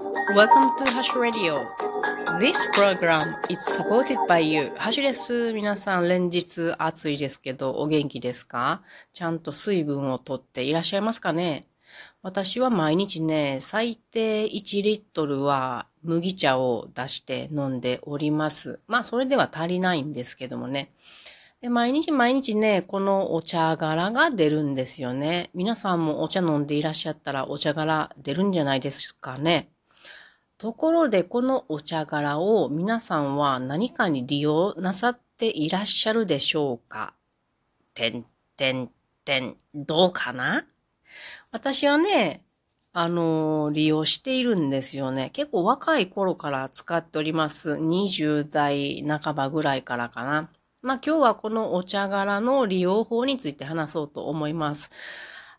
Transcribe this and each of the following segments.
Welcome to Hash Radio. This program is supported by you. ハッシュです。皆さん連日暑いですけどお元気ですか？ちゃんと水分をとっていらっしゃいますかね？私は毎日ね、最低1リットルは麦茶を出して飲んでおります。まあそれでは足りないんですけどもね。で、毎日毎日ね、このお茶柄が出るんですよね。皆さんもお茶飲んでいらっしゃったらお茶柄出るんじゃないですかね？ところで、このお茶柄を皆さんは何かに利用なさっていらっしゃるでしょうか？てんてんてん、どうかな？私はね、あのー、利用しているんですよね。結構若い頃から使っております。20代半ばぐらいからかな。まあ今日はこのお茶柄の利用法について話そうと思います。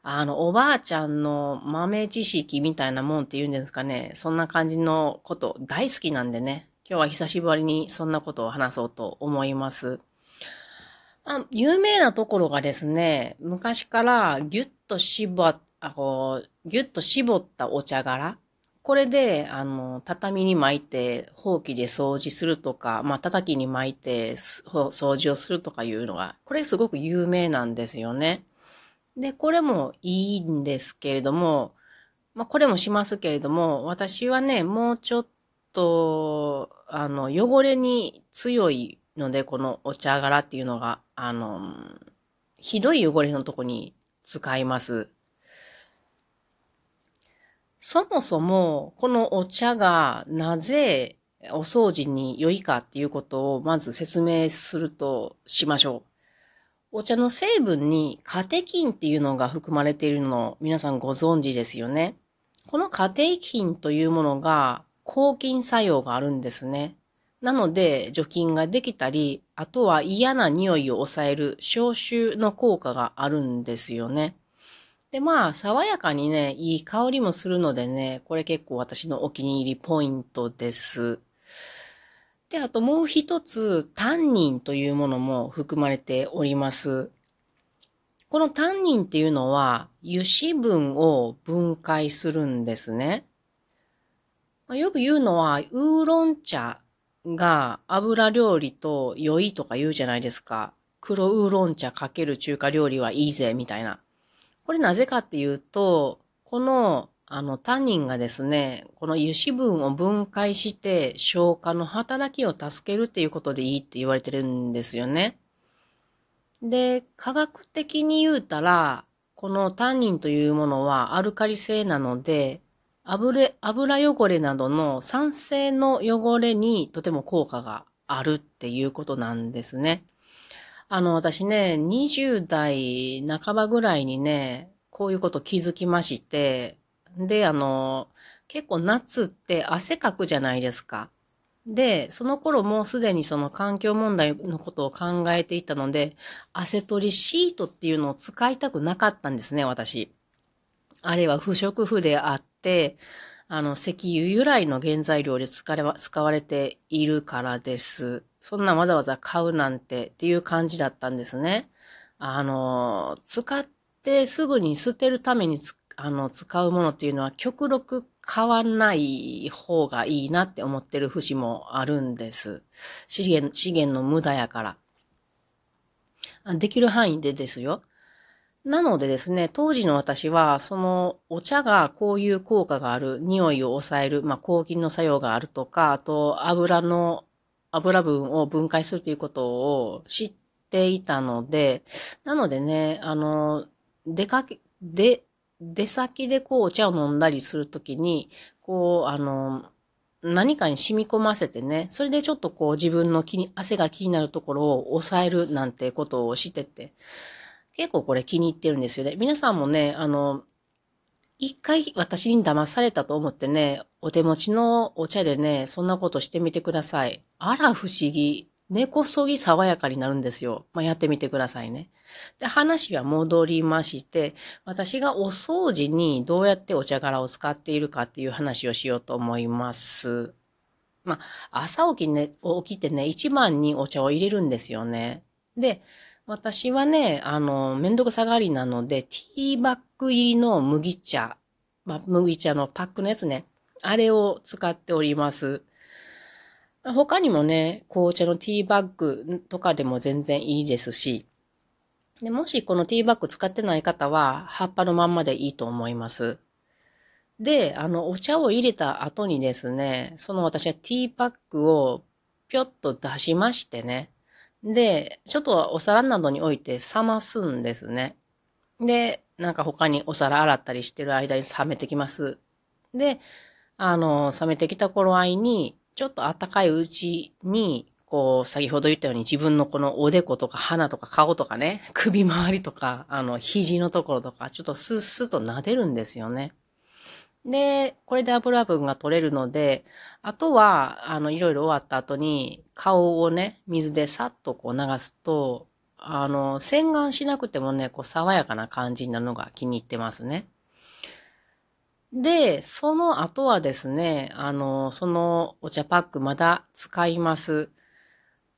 あの、おばあちゃんの豆知識みたいなもんって言うんですかね。そんな感じのこと大好きなんでね。今日は久しぶりにそんなことを話そうと思います。あ有名なところがですね、昔からギュッと絞っあこう、ギュッと絞ったお茶柄これで、あの、畳に巻いて、ほうきで掃除するとか、まあ、叩きに巻いて、掃除をするとかいうのが、これすごく有名なんですよね。で、これもいいんですけれども、まあ、これもしますけれども、私はね、もうちょっと、あの、汚れに強いので、このお茶柄っていうのが、あの、ひどい汚れのとこに使います。そもそも、このお茶がなぜお掃除に良いかっていうことをまず説明するとしましょう。お茶の成分にカテキンっていうのが含まれているのを皆さんご存知ですよね。このカテキンというものが抗菌作用があるんですね。なので除菌ができたり、あとは嫌な匂いを抑える消臭の効果があるんですよね。で、まあ、爽やかにね、いい香りもするのでね、これ結構私のお気に入りポイントです。で、あともう一つ、タンニンというものも含まれております。このタンニンっていうのは、油脂分を分解するんですね。よく言うのは、ウーロン茶が油料理と良いとか言うじゃないですか。黒ウーロン茶かける中華料理はいいぜ、みたいな。これなぜかっていうと、この、あの、タンニンがですね、この油脂分を分解して消化の働きを助けるっていうことでいいって言われてるんですよね。で、科学的に言うたら、このタンニンというものはアルカリ性なので、油油汚れなどの酸性の汚れにとても効果があるっていうことなんですね。あの、私ね、20代半ばぐらいにね、こういうこと気づきまして、で、あの、結構夏って汗かくじゃないですか。で、その頃もうすでにその環境問題のことを考えていたので、汗取りシートっていうのを使いたくなかったんですね、私。あれは不織布であって、あの、石油由来の原材料で使われているからです。そんなわざわざ買うなんてっていう感じだったんですね。あの、使ってすぐに捨てるために使あの使うものっていうのは極力買わない方がいいなって思ってる節もあるんです。資源、資源の無駄やから。できる範囲でですよ。なのでですね、当時の私は、そのお茶がこういう効果がある、匂いを抑える、まあ、抗菌の作用があるとか、あと油の油分を分解するということを知っていたので、なのでね、あの、出かけ、で、出先でこうお茶を飲んだりするときに、こう、あの、何かに染み込ませてね、それでちょっとこう自分の気に、汗が気になるところを抑えるなんてことをしてて、結構これ気に入ってるんですよね。皆さんもね、あの、一回私に騙されたと思ってね、お手持ちのお茶でね、そんなことしてみてください。あら不思議。根こそぎ爽やかになるんですよ。まあ、やってみてくださいね。で、話は戻りまして、私がお掃除にどうやってお茶殻を使っているかっていう話をしようと思います。まあ、朝起き,、ね、起きてね、一番にお茶を入れるんですよね。で、私はね、あの、めんどくさがりなので、ティーバッグ入りの麦茶、まあ、麦茶のパックのやつね。あれを使っております。他にもね、紅茶のティーバッグとかでも全然いいですし、でもしこのティーバッグ使ってない方は、葉っぱのまんまでいいと思います。で、あの、お茶を入れた後にですね、その私はティーパックをぴょっと出しましてね。で、ちょっとお皿などに置いて冷ますんですね。で、なんか他にお皿洗ったりしてる間に冷めてきます。で、あの、冷めてきた頃合いに、ちょっと暖かいうちに、こう、先ほど言ったように自分のこのおでことか鼻とか顔とかね、首周りとか、あの、肘のところとか、ちょっとスッスッと撫でるんですよね。で、これで油分が取れるので、あとは、あの、いろいろ終わった後に、顔をね、水でさっとこう流すと、あの、洗顔しなくてもね、こう、爽やかな感じになるのが気に入ってますね。で、その後はですね、あの、そのお茶パックまだ使います。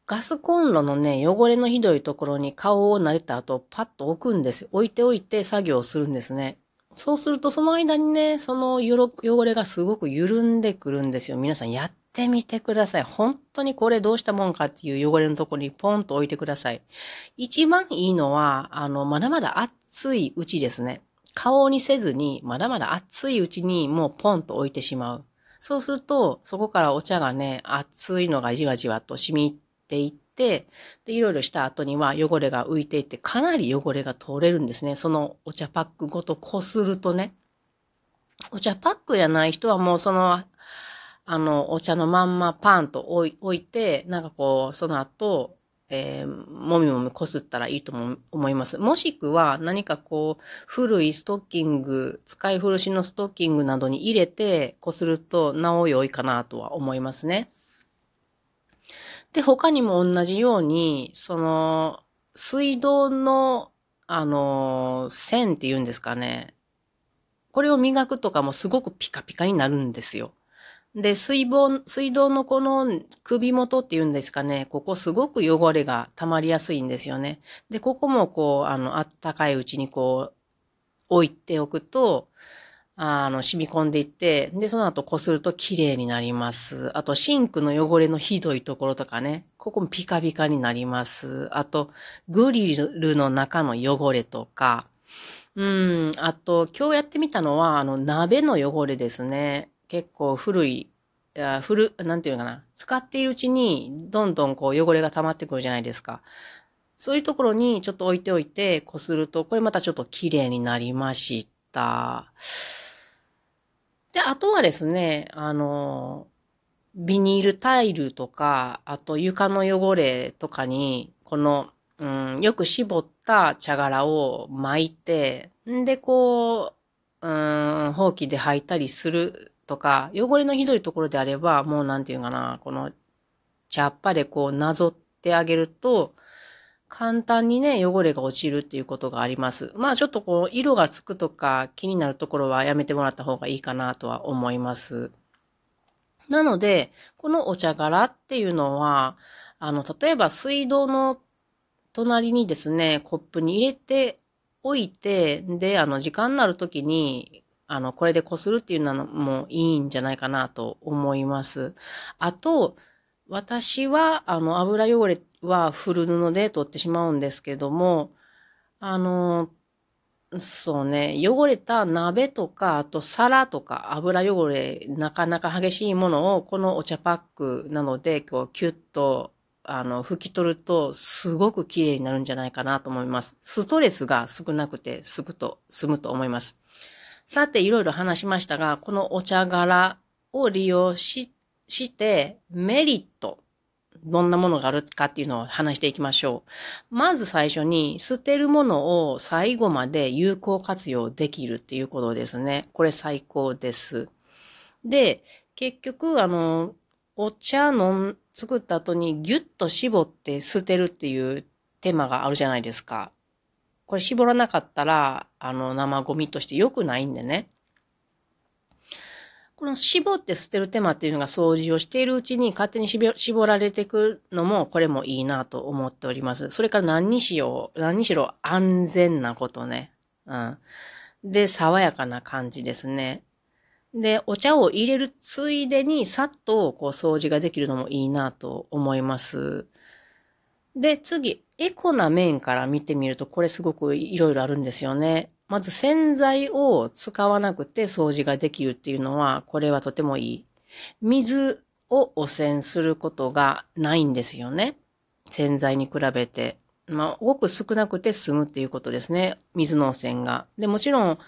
ガスコンロのね、汚れのひどいところに顔を撫でた後、パッと置くんです。置いておいて作業するんですね。そうすると、その間にね、その汚れがすごく緩んでくるんですよ。皆さんやってみてください。本当にこれどうしたもんかっていう汚れのところにポンと置いてください。一番いいのは、あの、まだまだ熱いうちですね。顔にせずに、まだまだ熱いうちにもうポンと置いてしまう。そうすると、そこからお茶がね、熱いのがじわじわと染みっていって、で、いろいろした後には汚れが浮いていって、かなり汚れが取れるんですね。そのお茶パックごとこするとね。お茶パックじゃない人はもうその、あの、お茶のまんまパンと置いて、なんかこう、その後、えー、もみもみこすったらいいとも思います。もしくは何かこう、古いストッキング、使い古しのストッキングなどに入れてこするとなお良いかなとは思いますね。で、他にも同じように、その、水道の、あの、線って言うんですかね。これを磨くとかもすごくピカピカになるんですよ。で、水道、水道のこの首元っていうんですかね、ここすごく汚れが溜まりやすいんですよね。で、ここもこう、あの、あったかいうちにこう、置いておくと、あの、染み込んでいって、で、その後こすると綺麗になります。あと、シンクの汚れのひどいところとかね、ここもピカピカになります。あと、グリルの中の汚れとか、うん、あと、今日やってみたのは、あの、鍋の汚れですね。結構古い、あ古、なんていうのかな。使っているうちに、どんどんこう汚れが溜まってくるじゃないですか。そういうところにちょっと置いておいて、こすると、これまたちょっと綺麗になりました。で、あとはですね、あの、ビニールタイルとか、あと床の汚れとかに、この、うん、よく絞った茶殻を巻いて、んで、こう、うん、ほうきで履いたりするとか、汚れのひどいところであれば、もうなんていうかな、この茶っ葉でこうなぞってあげると、簡単にね、汚れが落ちるっていうことがあります。まあちょっとこう、色がつくとか気になるところはやめてもらった方がいいかなとは思います。なので、このお茶柄っていうのは、あの、例えば水道の隣にですね、コップに入れておいて、で、あの、時間になるときに、あの、これでこするっていうのもいいんじゃないかなと思います。あと、私は、あの、油汚れは古布で取ってしまうんですけども、あの、そうね、汚れた鍋とか、あと皿とか油汚れ、なかなか激しいものを、このお茶パックなので、こう、キュッと、あの、拭き取ると、すごく綺麗になるんじゃないかなと思います。ストレスが少なくて、すぐと済むと思います。さて、いろいろ話しましたが、このお茶柄を利用しして、メリット。どんなものがあるかっていうのを話していきましょう。まず最初に、捨てるものを最後まで有効活用できるっていうことですね。これ最高です。で、結局、あの、お茶の作った後にギュッと絞って捨てるっていう手間があるじゃないですか。これ絞らなかったら、あの、生ゴミとして良くないんでね。この絞って捨てる手間っていうのが掃除をしているうちに勝手に絞られていくのも、これもいいなと思っております。それから何にしよう、何にしろ安全なことね。うん。で、爽やかな感じですね。で、お茶を入れるついでに、さっとこう掃除ができるのもいいなと思います。で、次、エコな面から見てみると、これすごくいろいろあるんですよね。まず洗剤を使わなくて掃除ができるっていうのは、これはとてもいい。水を汚染することがないんですよね。洗剤に比べて。まあ、ごく少なくて済むっていうことですね。水の汚染が。で、もちろん、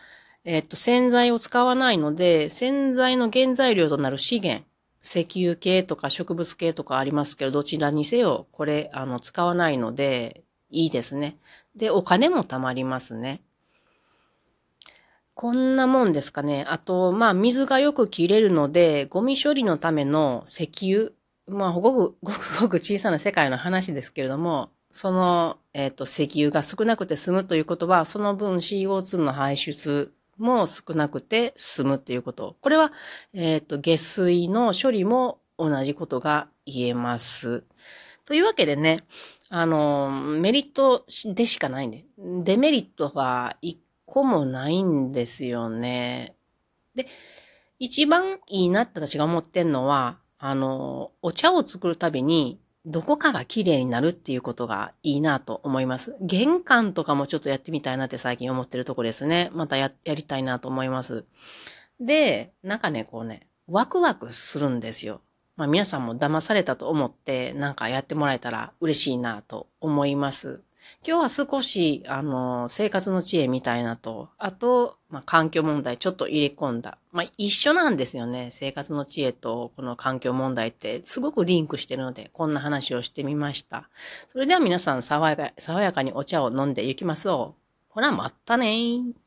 えっと、洗剤を使わないので、洗剤の原材料となる資源、石油系とか植物系とかありますけど、どちらにせよ、これ、あの、使わないので、いいですね。で、お金も貯まりますね。こんなもんですかね。あと、まあ、水がよく切れるので、ゴミ処理のための石油、まあ、ごく、ごくごく小さな世界の話ですけれども、その、えっ、ー、と、石油が少なくて済むということは、その分 CO2 の排出も少なくて済むということ。これは、えっ、ー、と、下水の処理も同じことが言えます。というわけでね、あの、メリットでしかないんで、デメリットが一個もないんですよね。で、一番いいなって私が思ってんのは、あの、お茶を作るたびに、どこかが綺麗になるっていうことがいいなと思います。玄関とかもちょっとやってみたいなって最近思ってるとこですね。またや、やりたいなと思います。で、なんかね、こうね、ワクワクするんですよ。まあ皆さんも騙されたと思ってなんかやってもらえたら嬉しいなと思います。今日は少し、あの、生活の知恵みたいなと、あと、まあ、環境問題ちょっと入れ込んだ。まあ、一緒なんですよね。生活の知恵とこの環境問題ってすごくリンクしてるので、こんな話をしてみました。それでは皆さん爽やか、爽やかにお茶を飲んでいきましょう。ほら、またねー。